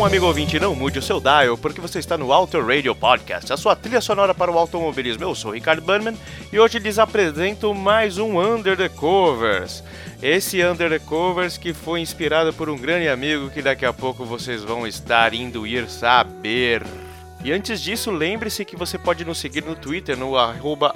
Som, amigo ouvinte, não mude o seu dial, porque você está no Auto Radio Podcast, a sua trilha sonora para o automobilismo. Eu sou o Ricardo Burnman e hoje lhes apresento mais um Under the Covers. Esse Under the Covers que foi inspirado por um grande amigo que daqui a pouco vocês vão estar indo ir saber. E antes disso, lembre-se que você pode nos seguir no Twitter, no arroba.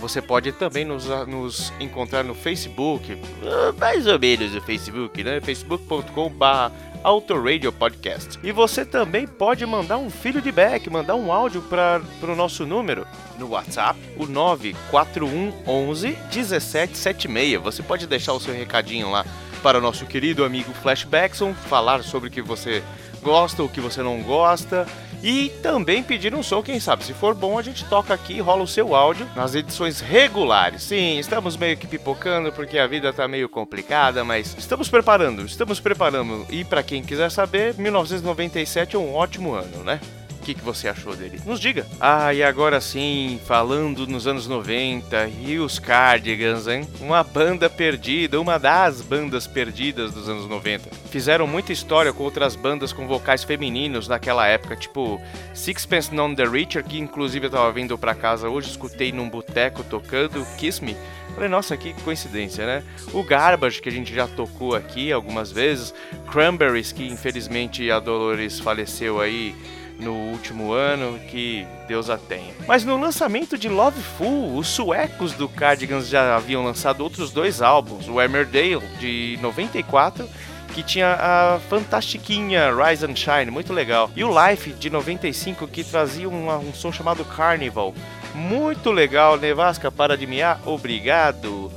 Você pode também nos, nos encontrar no Facebook, ah, mais ou menos no Facebook, né? facebook.com.br Autoradio Podcast. E você também pode mandar um feedback, mandar um áudio para o nosso número no WhatsApp, o 94111 1776. Você pode deixar o seu recadinho lá para o nosso querido amigo Flashbackson, falar sobre o que você gosta, o que você não gosta. E também pedir um som, quem sabe, se for bom, a gente toca aqui e rola o seu áudio nas edições regulares. Sim, estamos meio que pipocando porque a vida tá meio complicada, mas estamos preparando, estamos preparando. E para quem quiser saber, 1997 é um ótimo ano, né? O que, que você achou dele? Nos diga. Ah, e agora sim, falando nos anos 90 e os Cardigans, hein? Uma banda perdida, uma das bandas perdidas dos anos 90. Fizeram muita história com outras bandas com vocais femininos naquela época, tipo Sixpence None the Richer, que inclusive eu tava vindo pra casa hoje, escutei num boteco tocando Kiss Me. Falei, nossa, que coincidência, né? O Garbage, que a gente já tocou aqui algumas vezes, Cranberries, que infelizmente a Dolores faleceu aí no último ano, que Deus a tenha. Mas no lançamento de Loveful, os suecos do Cardigans já haviam lançado outros dois álbuns, o Emmerdale de 94 que tinha a fantastiquinha Rise and Shine, muito legal. E o Life de 95 que trazia um, um som chamado Carnival, muito legal. Nevasca, para de miar, obrigado.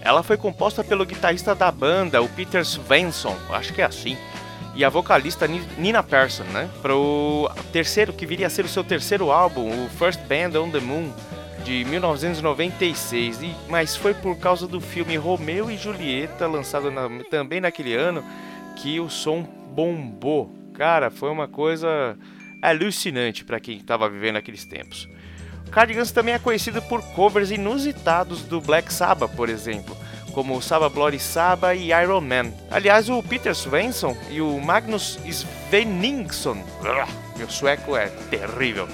Ela foi composta pelo guitarrista da banda, o Peter Svensson, acho que é assim e a vocalista Nina Persson, né? Para o terceiro, que viria a ser o seu terceiro álbum, o First Band on the Moon, de 1996. E, mas foi por causa do filme Romeu e Julieta, lançado na, também naquele ano, que o som bombou. Cara, foi uma coisa alucinante para quem estava vivendo aqueles tempos. Cardigans também é conhecido por covers inusitados do Black Sabbath, por exemplo como Saba Bloody Saba e Iron Man. Aliás, o Peter Svensson e o Magnus Svenningsson, meu sueco é terrível,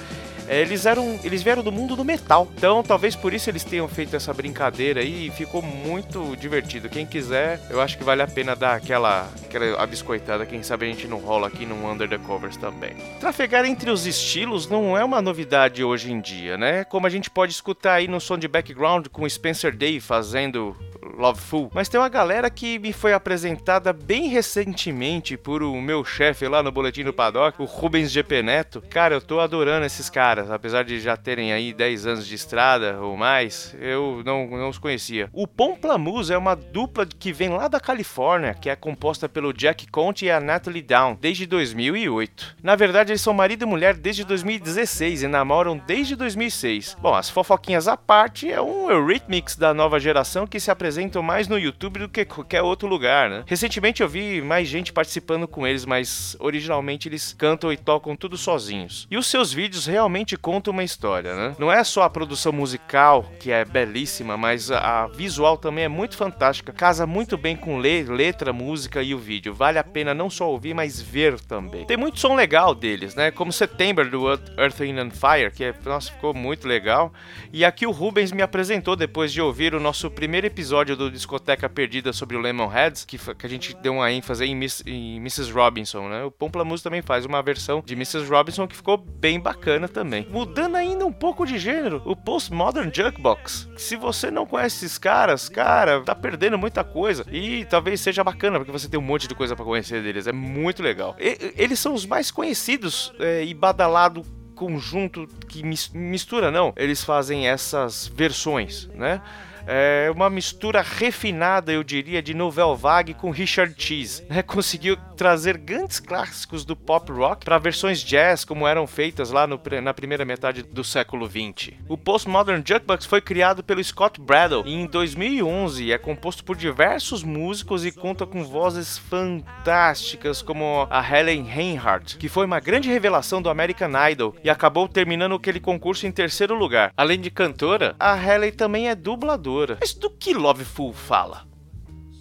eles eram eles vieram do mundo do metal. Então, talvez por isso eles tenham feito essa brincadeira aí e ficou muito divertido. Quem quiser, eu acho que vale a pena dar aquela aquela abiscoitada, quem sabe a gente não rola aqui no Under the Covers também. Trafegar entre os estilos não é uma novidade hoje em dia, né? Como a gente pode escutar aí no som de background com Spencer Day fazendo Loveful. Mas tem uma galera que me foi apresentada bem recentemente por o meu chefe lá no Boletim do Paddock, o Rubens GP Neto. Cara, eu tô adorando esses caras, apesar de já terem aí 10 anos de estrada ou mais, eu não, não os conhecia. O Pomplamoose é uma dupla que vem lá da Califórnia, que é composta pelo Jack Conte e a Natalie Down, desde 2008. Na verdade, eles são marido e mulher desde 2016 e namoram desde 2006. Bom, as fofoquinhas à parte, é um Eurythmics da nova geração que se apresenta mais no YouTube do que qualquer outro lugar, né? Recentemente eu vi mais gente participando com eles, mas originalmente eles cantam e tocam tudo sozinhos. E os seus vídeos realmente contam uma história, né? Não é só a produção musical, que é belíssima, mas a visual também é muito fantástica. Casa muito bem com letra, música e o vídeo. Vale a pena não só ouvir, mas ver também. Tem muito som legal deles, né? Como September do Earth, and Fire, que é, nossa, ficou muito legal. E aqui o Rubens me apresentou depois de ouvir o nosso primeiro episódio episódio do Discoteca Perdida sobre o Lemonheads, que, que a gente deu uma ênfase em, Miss, em Mrs. Robinson, né? O Pomplamoose também faz uma versão de Mrs. Robinson que ficou bem bacana também. Mudando ainda um pouco de gênero, o Postmodern Jukebox. Se você não conhece esses caras, cara, tá perdendo muita coisa. E talvez seja bacana, porque você tem um monte de coisa para conhecer deles. É muito legal. E, eles são os mais conhecidos é, e badalado conjunto que mistura, não. Eles fazem essas versões, né? É uma mistura refinada, eu diria, de Nouvelle Vague com Richard Cheese. Né? Conseguiu trazer grandes clássicos do pop rock para versões jazz, como eram feitas lá no, na primeira metade do século 20. O Postmodern Jukebox foi criado pelo Scott Bradle em 2011 é composto por diversos músicos e conta com vozes fantásticas como a Helen Reinhardt, que foi uma grande revelação do American Idol e acabou terminando aquele concurso em terceiro lugar. Além de cantora, a Helen também é dubladora mas do que Loveful fala?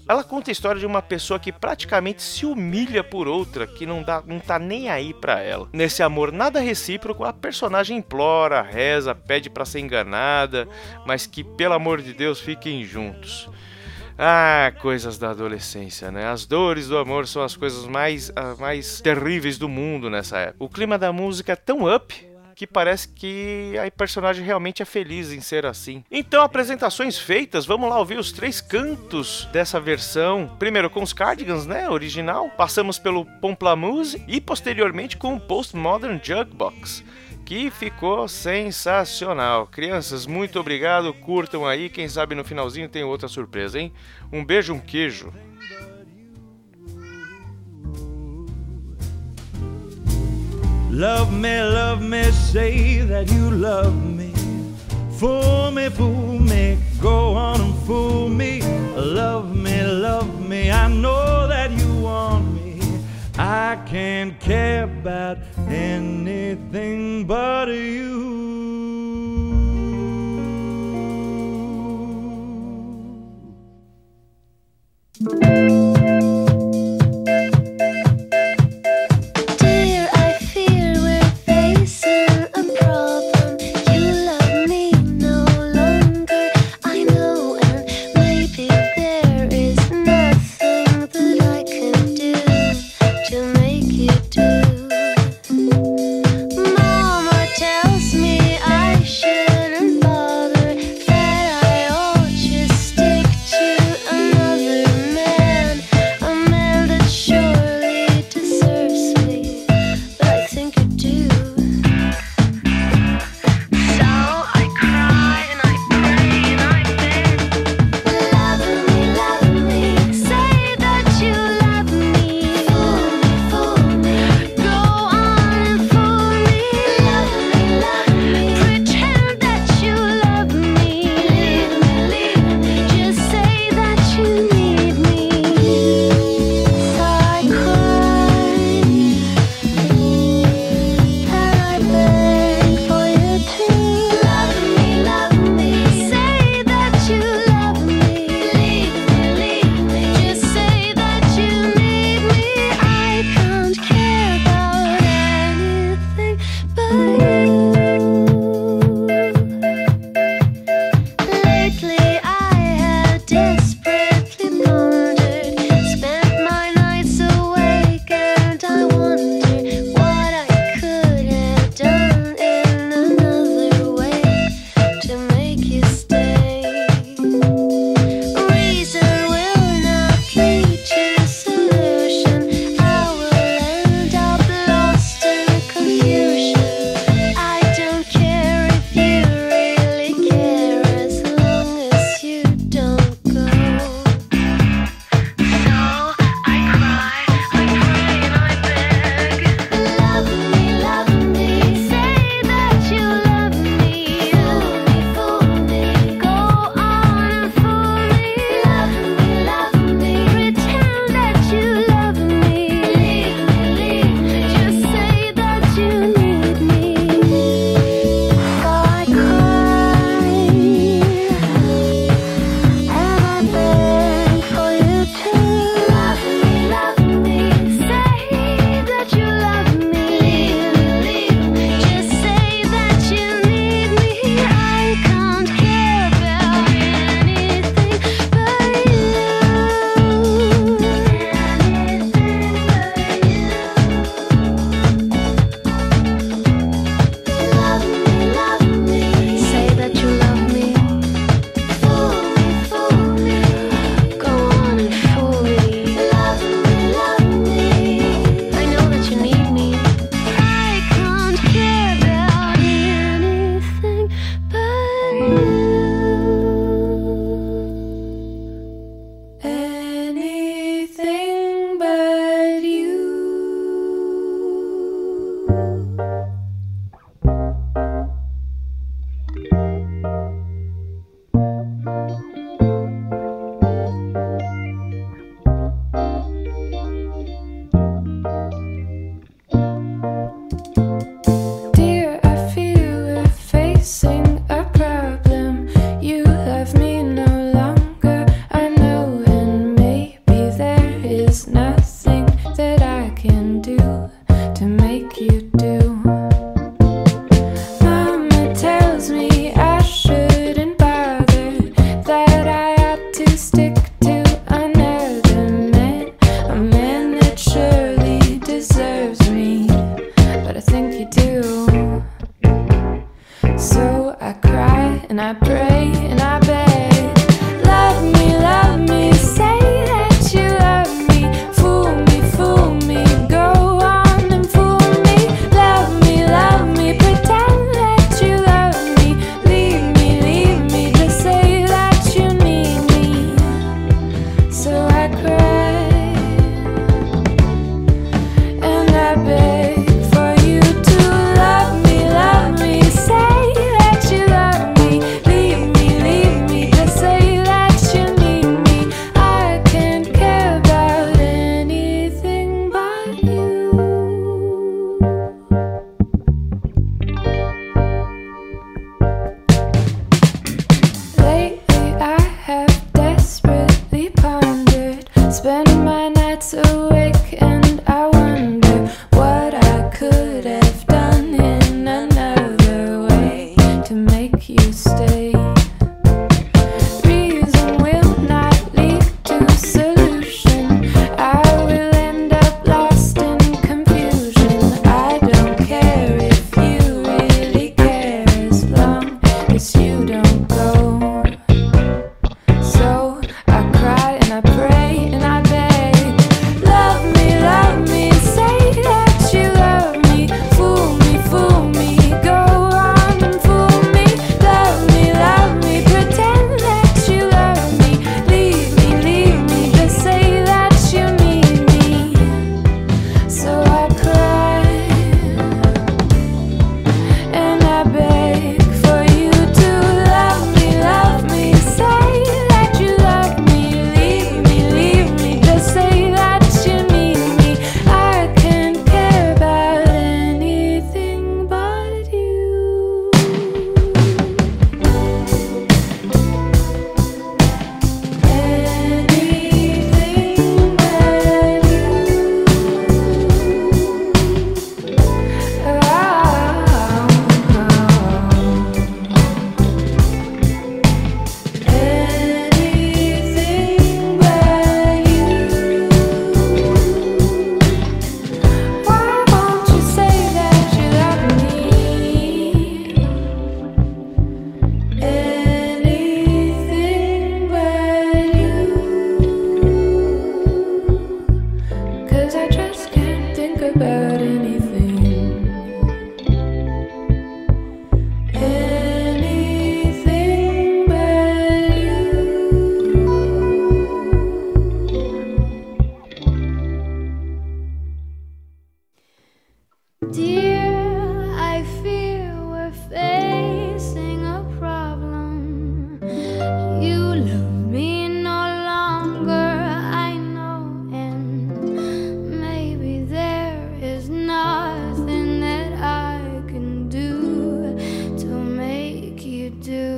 Ela conta a história de uma pessoa que praticamente se humilha por outra, que não, dá, não tá nem aí pra ela. Nesse amor nada recíproco, a personagem implora, reza, pede para ser enganada, mas que pelo amor de Deus fiquem juntos. Ah, coisas da adolescência, né? As dores do amor são as coisas mais, uh, mais terríveis do mundo nessa época. O clima da música é tão up que parece que a personagem realmente é feliz em ser assim. Então, apresentações feitas, vamos lá ouvir os três cantos dessa versão. Primeiro com os Cardigans, né, original. Passamos pelo Pomplamoose e posteriormente com o Postmodern Jukebox que ficou sensacional. Crianças, muito obrigado, curtam aí, quem sabe no finalzinho tem outra surpresa, hein? Um beijo, um queijo. Love me, love me, say that you love me. Fool me, fool me, go on and fool me. Love me, love me, I know that you want me. I can't care about anything but you.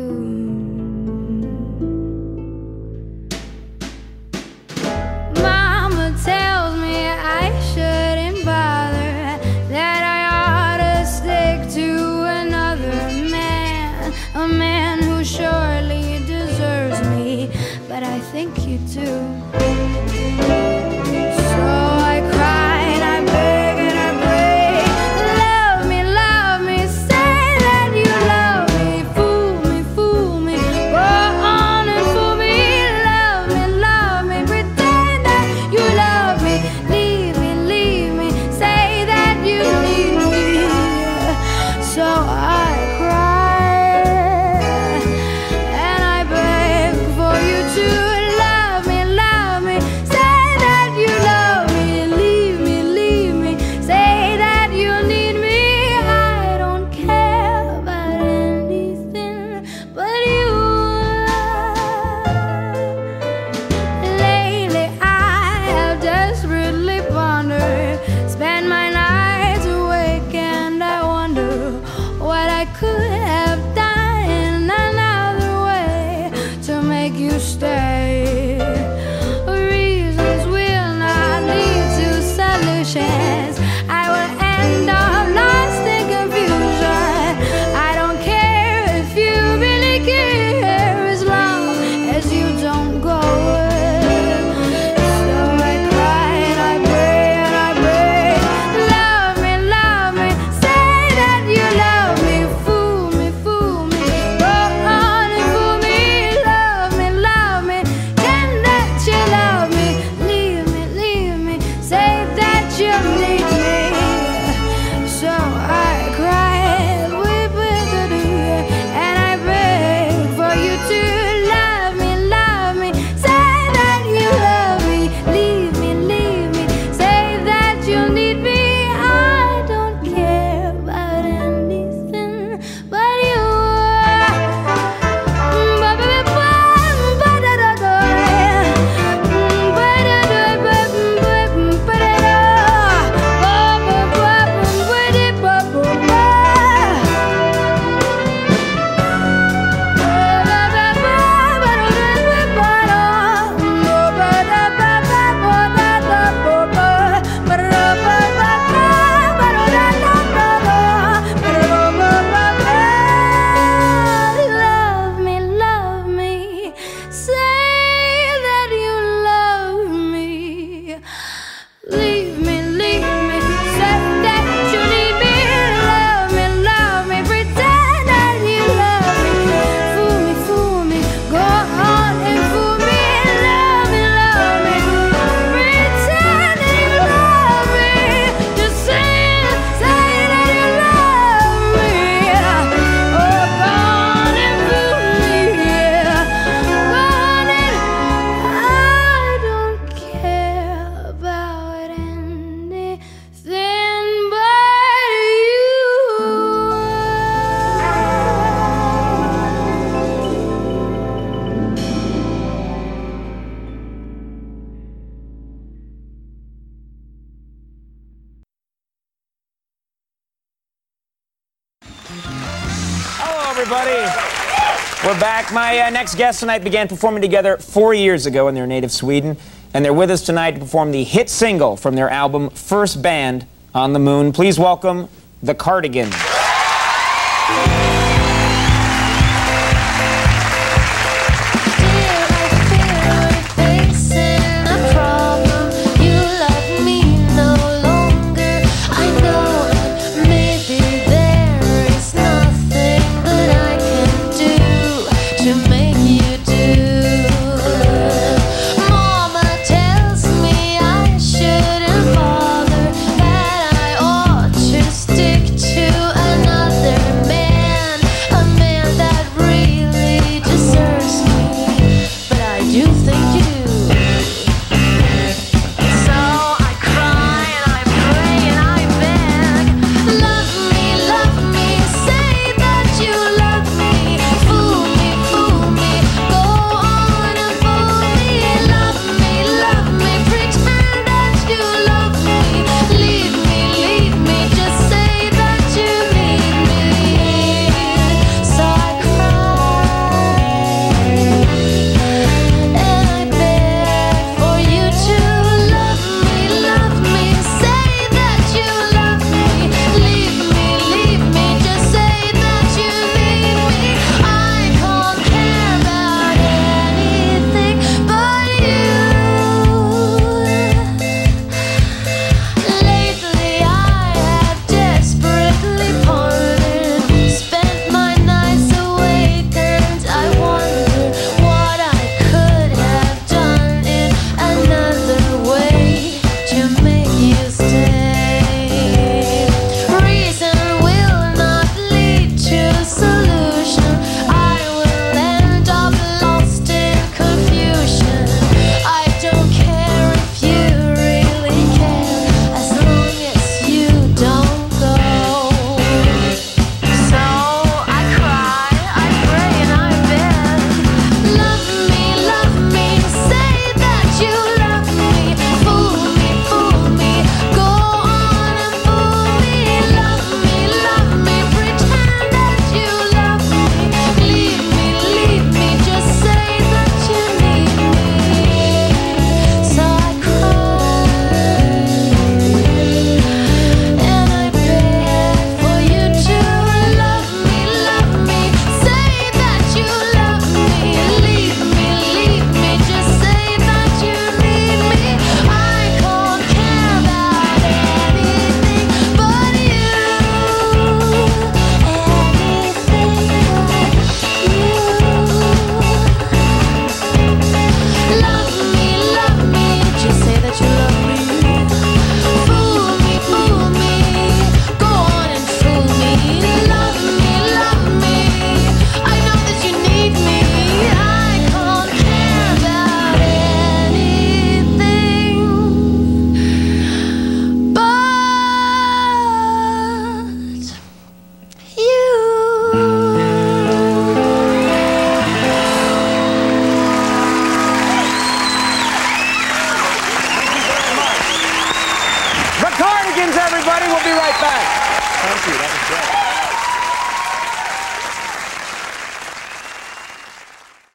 you back. My uh, next guest tonight began performing together four years ago in their native Sweden, and they're with us tonight to perform the hit single from their album First Band on the Moon. Please welcome the Cardigans.